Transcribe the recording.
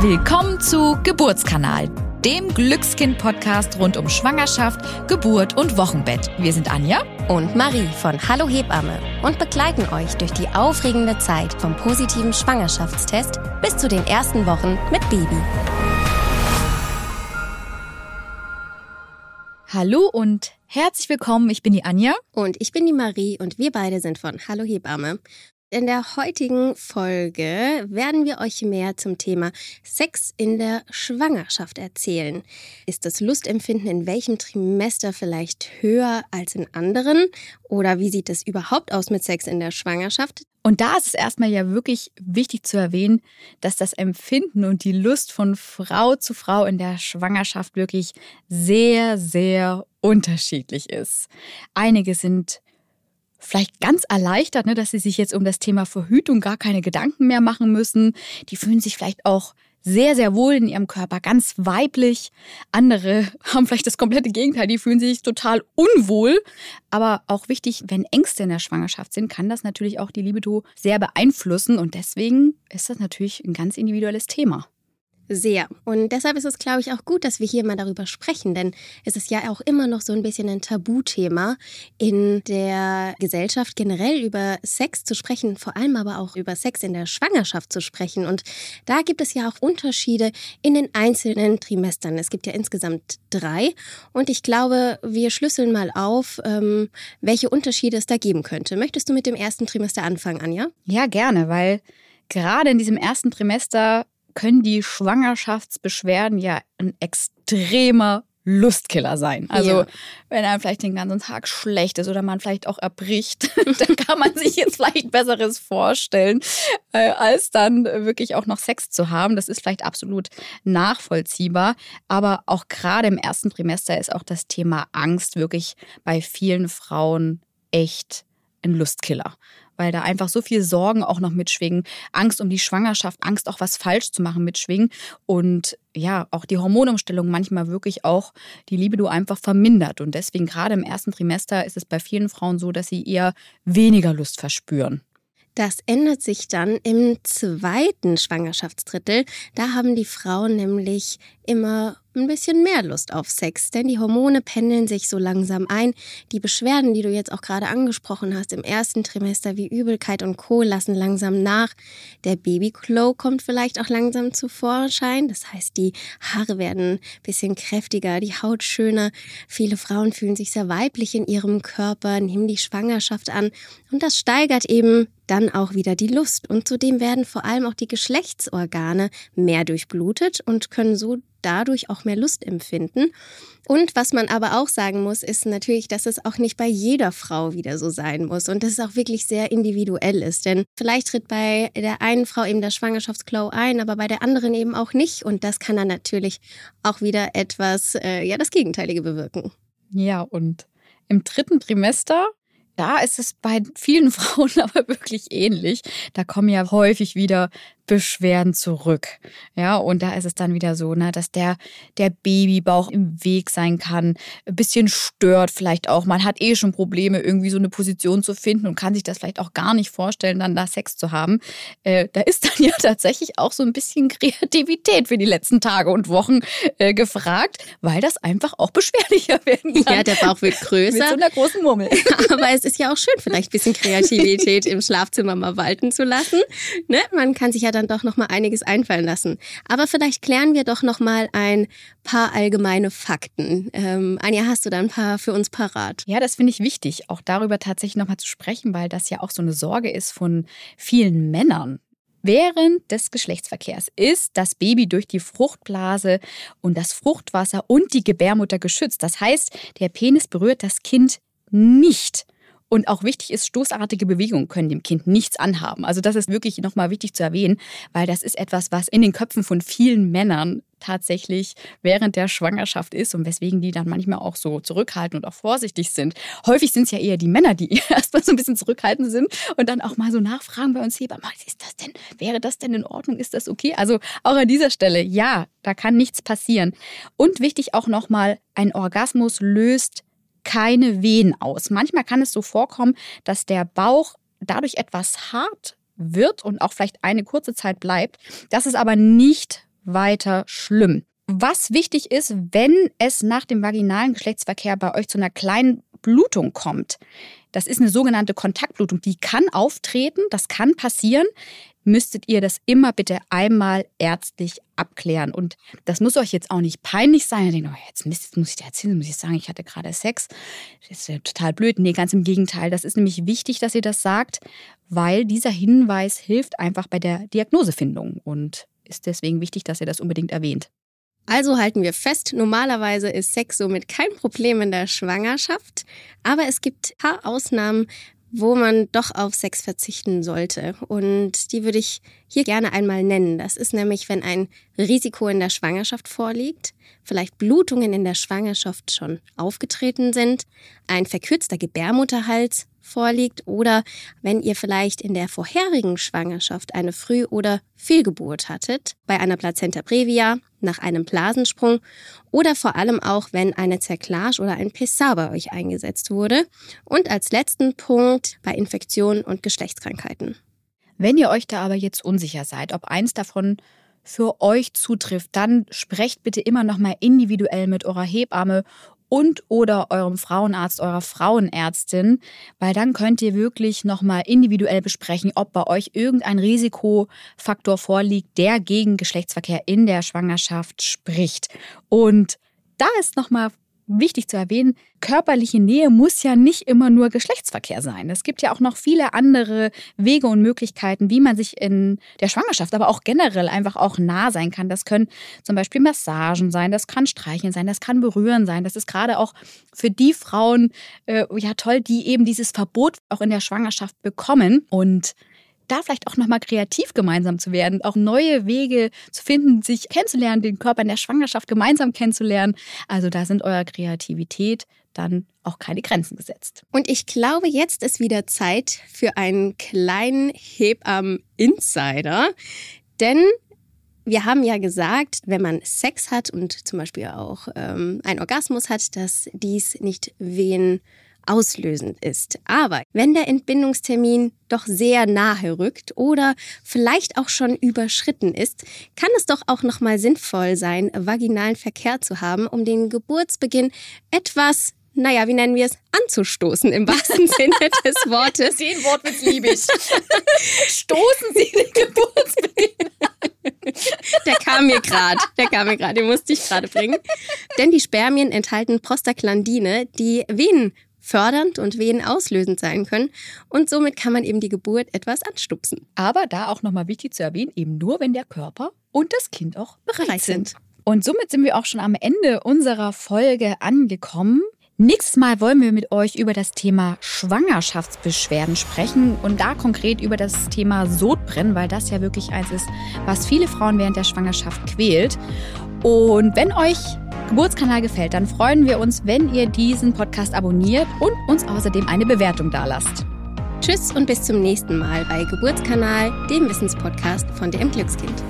Willkommen zu Geburtskanal, dem Glückskind-Podcast rund um Schwangerschaft, Geburt und Wochenbett. Wir sind Anja und Marie von Hallo Hebamme und begleiten euch durch die aufregende Zeit vom positiven Schwangerschaftstest bis zu den ersten Wochen mit Baby. Hallo und herzlich willkommen. Ich bin die Anja. Und ich bin die Marie und wir beide sind von Hallo Hebamme. In der heutigen Folge werden wir euch mehr zum Thema Sex in der Schwangerschaft erzählen. Ist das Lustempfinden in welchem Trimester vielleicht höher als in anderen? Oder wie sieht es überhaupt aus mit Sex in der Schwangerschaft? Und da ist es erstmal ja wirklich wichtig zu erwähnen, dass das Empfinden und die Lust von Frau zu Frau in der Schwangerschaft wirklich sehr, sehr unterschiedlich ist. Einige sind vielleicht ganz erleichtert, ne, dass sie sich jetzt um das Thema Verhütung gar keine Gedanken mehr machen müssen. Die fühlen sich vielleicht auch sehr, sehr wohl in ihrem Körper, ganz weiblich. Andere haben vielleicht das komplette Gegenteil, die fühlen sich total unwohl. Aber auch wichtig, wenn Ängste in der Schwangerschaft sind, kann das natürlich auch die Libido sehr beeinflussen. Und deswegen ist das natürlich ein ganz individuelles Thema. Sehr. Und deshalb ist es, glaube ich, auch gut, dass wir hier mal darüber sprechen, denn es ist ja auch immer noch so ein bisschen ein Tabuthema in der Gesellschaft generell über Sex zu sprechen, vor allem aber auch über Sex in der Schwangerschaft zu sprechen. Und da gibt es ja auch Unterschiede in den einzelnen Trimestern. Es gibt ja insgesamt drei. Und ich glaube, wir schlüsseln mal auf, ähm, welche Unterschiede es da geben könnte. Möchtest du mit dem ersten Trimester anfangen, Anja? Ja, gerne, weil gerade in diesem ersten Trimester können die Schwangerschaftsbeschwerden ja ein extremer Lustkiller sein. Also ja. wenn einem vielleicht den ganzen Tag schlecht ist oder man vielleicht auch erbricht, dann kann man sich jetzt vielleicht Besseres vorstellen, äh, als dann wirklich auch noch Sex zu haben. Das ist vielleicht absolut nachvollziehbar. Aber auch gerade im ersten Trimester ist auch das Thema Angst wirklich bei vielen Frauen echt ein Lustkiller weil da einfach so viel Sorgen auch noch mitschwingen, Angst um die Schwangerschaft, Angst auch was falsch zu machen mitschwingen und ja, auch die Hormonumstellung manchmal wirklich auch die Libido einfach vermindert und deswegen gerade im ersten Trimester ist es bei vielen Frauen so, dass sie eher weniger Lust verspüren. Das ändert sich dann im zweiten Schwangerschaftsdrittel. Da haben die Frauen nämlich immer ein bisschen mehr Lust auf Sex, denn die Hormone pendeln sich so langsam ein. Die Beschwerden, die du jetzt auch gerade angesprochen hast im ersten Trimester wie Übelkeit und Co lassen langsam nach. Der Babyglow kommt vielleicht auch langsam zu Vorschein. Das heißt, die Haare werden ein bisschen kräftiger, die Haut schöner. Viele Frauen fühlen sich sehr weiblich in ihrem Körper, nehmen die Schwangerschaft an und das steigert eben dann auch wieder die Lust. Und zudem werden vor allem auch die Geschlechtsorgane mehr durchblutet und können so dadurch auch mehr Lust empfinden. Und was man aber auch sagen muss, ist natürlich, dass es auch nicht bei jeder Frau wieder so sein muss und dass es auch wirklich sehr individuell ist. Denn vielleicht tritt bei der einen Frau eben der Schwangerschaftsglow ein, aber bei der anderen eben auch nicht. Und das kann dann natürlich auch wieder etwas, äh, ja, das Gegenteilige bewirken. Ja, und im dritten Trimester da ist es bei vielen Frauen aber wirklich ähnlich. Da kommen ja häufig wieder Beschwerden zurück. Ja, und da ist es dann wieder so, ne, dass der, der Babybauch im Weg sein kann, ein bisschen stört vielleicht auch. Man hat eh schon Probleme, irgendwie so eine Position zu finden und kann sich das vielleicht auch gar nicht vorstellen, dann da Sex zu haben. Äh, da ist dann ja tatsächlich auch so ein bisschen Kreativität für die letzten Tage und Wochen äh, gefragt, weil das einfach auch beschwerlicher werden kann. Ja, der Bauch wird größer. Mit so einer großen Murmel. Aber es ist ja auch schön, vielleicht ein bisschen Kreativität im Schlafzimmer mal walten zu lassen. Ne? Man kann sich ja dann doch noch mal einiges einfallen lassen. Aber vielleicht klären wir doch noch mal ein paar allgemeine Fakten. Ähm, Anja, hast du da ein paar für uns parat? Ja, das finde ich wichtig, auch darüber tatsächlich noch mal zu sprechen, weil das ja auch so eine Sorge ist von vielen Männern. Während des Geschlechtsverkehrs ist das Baby durch die Fruchtblase und das Fruchtwasser und die Gebärmutter geschützt. Das heißt, der Penis berührt das Kind nicht. Und auch wichtig ist, stoßartige Bewegungen können dem Kind nichts anhaben. Also das ist wirklich nochmal wichtig zu erwähnen, weil das ist etwas, was in den Köpfen von vielen Männern tatsächlich während der Schwangerschaft ist und weswegen die dann manchmal auch so zurückhaltend und auch vorsichtig sind. Häufig sind es ja eher die Männer, die erstmal so ein bisschen zurückhaltend sind und dann auch mal so nachfragen bei uns, Hebamme, ist das denn, wäre das denn in Ordnung, ist das okay? Also auch an dieser Stelle, ja, da kann nichts passieren. Und wichtig auch nochmal, ein Orgasmus löst keine Wehen aus. Manchmal kann es so vorkommen, dass der Bauch dadurch etwas hart wird und auch vielleicht eine kurze Zeit bleibt. Das ist aber nicht weiter schlimm. Was wichtig ist, wenn es nach dem vaginalen Geschlechtsverkehr bei euch zu einer kleinen Blutung kommt, das ist eine sogenannte Kontaktblutung, die kann auftreten, das kann passieren müsstet ihr das immer bitte einmal ärztlich abklären. Und das muss euch jetzt auch nicht peinlich sein. Ihr denkt, oh, jetzt, jetzt muss ich dir erzählen, muss ich sagen, ich hatte gerade Sex. Das ist ja total blöd. Nee, ganz im Gegenteil. Das ist nämlich wichtig, dass ihr das sagt, weil dieser Hinweis hilft einfach bei der Diagnosefindung und ist deswegen wichtig, dass ihr das unbedingt erwähnt. Also halten wir fest, normalerweise ist Sex somit kein Problem in der Schwangerschaft, aber es gibt ein paar Ausnahmen, wo man doch auf Sex verzichten sollte. Und die würde ich hier gerne einmal nennen. Das ist nämlich, wenn ein Risiko in der Schwangerschaft vorliegt, vielleicht Blutungen in der Schwangerschaft schon aufgetreten sind, ein verkürzter Gebärmutterhals vorliegt oder wenn ihr vielleicht in der vorherigen Schwangerschaft eine Früh- oder Fehlgeburt hattet, bei einer Plazenta previa, nach einem Blasensprung oder vor allem auch, wenn eine Zerklage oder ein Pessar bei euch eingesetzt wurde. Und als letzten Punkt bei Infektionen und Geschlechtskrankheiten. Wenn ihr euch da aber jetzt unsicher seid, ob eins davon für euch zutrifft, dann sprecht bitte immer noch mal individuell mit eurer Hebamme und oder eurem Frauenarzt, eurer Frauenärztin, weil dann könnt ihr wirklich nochmal individuell besprechen, ob bei euch irgendein Risikofaktor vorliegt, der gegen Geschlechtsverkehr in der Schwangerschaft spricht. Und da ist nochmal wichtig zu erwähnen, körperliche Nähe muss ja nicht immer nur Geschlechtsverkehr sein. Es gibt ja auch noch viele andere Wege und Möglichkeiten, wie man sich in der Schwangerschaft, aber auch generell einfach auch nah sein kann. Das können zum Beispiel Massagen sein, das kann Streicheln sein, das kann Berühren sein. Das ist gerade auch für die Frauen äh, ja toll, die eben dieses Verbot auch in der Schwangerschaft bekommen und da vielleicht auch nochmal kreativ gemeinsam zu werden, auch neue Wege zu finden, sich kennenzulernen, den Körper in der Schwangerschaft gemeinsam kennenzulernen. Also da sind eurer Kreativität dann auch keine Grenzen gesetzt. Und ich glaube, jetzt ist wieder Zeit für einen kleinen Hebammen-Insider. Denn wir haben ja gesagt, wenn man Sex hat und zum Beispiel auch ähm, einen Orgasmus hat, dass dies nicht wen auslösend ist. Aber wenn der Entbindungstermin doch sehr nahe rückt oder vielleicht auch schon überschritten ist, kann es doch auch noch mal sinnvoll sein, vaginalen Verkehr zu haben, um den Geburtsbeginn etwas naja, wie nennen wir es, anzustoßen im wahrsten Sinne des Wortes. Den Wortwitz liebe ich. Stoßen Sie den Geburtsbeginn an. Der kam mir gerade, der kam mir gerade, den musste ich gerade bringen. Denn die Spermien enthalten Prostaglandine, die Venen fördernd und venenauslösend sein können. Und somit kann man eben die Geburt etwas anstupsen. Aber da auch nochmal wichtig zu erwähnen, eben nur, wenn der Körper und das Kind auch bereit sind. Und somit sind wir auch schon am Ende unserer Folge angekommen. Nächstes Mal wollen wir mit euch über das Thema Schwangerschaftsbeschwerden sprechen und da konkret über das Thema Sodbrennen, weil das ja wirklich eins ist, was viele Frauen während der Schwangerschaft quält. Und wenn euch Geburtskanal gefällt, dann freuen wir uns, wenn ihr diesen Podcast abonniert und uns außerdem eine Bewertung dalasst. Tschüss und bis zum nächsten Mal bei Geburtskanal, dem Wissenspodcast von dem Glückskind.